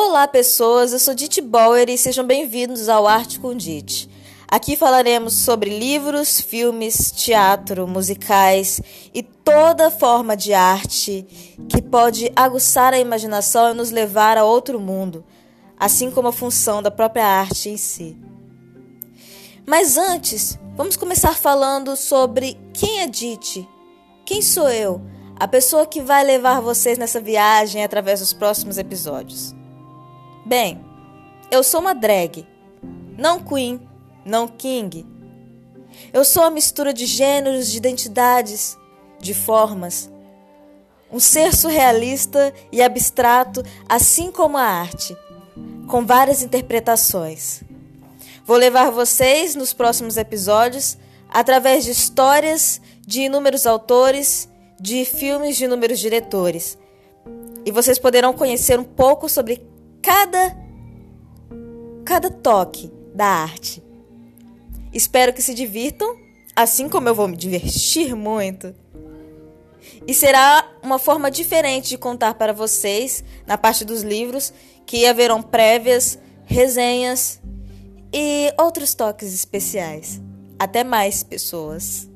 Olá, pessoas. Eu sou Dite Bauer e sejam bem-vindos ao Arte com Dite. Aqui falaremos sobre livros, filmes, teatro, musicais e toda forma de arte que pode aguçar a imaginação e nos levar a outro mundo, assim como a função da própria arte em si. Mas antes, vamos começar falando sobre quem é Dite. Quem sou eu? A pessoa que vai levar vocês nessa viagem através dos próximos episódios. Bem, eu sou uma drag, não queen, não king. Eu sou a mistura de gêneros, de identidades, de formas. Um ser surrealista e abstrato, assim como a arte, com várias interpretações. Vou levar vocês nos próximos episódios através de histórias de inúmeros autores, de filmes de inúmeros diretores. E vocês poderão conhecer um pouco sobre cada cada toque da arte. Espero que se divirtam, assim como eu vou me divertir muito. E será uma forma diferente de contar para vocês, na parte dos livros, que haverão prévias, resenhas e outros toques especiais. Até mais, pessoas!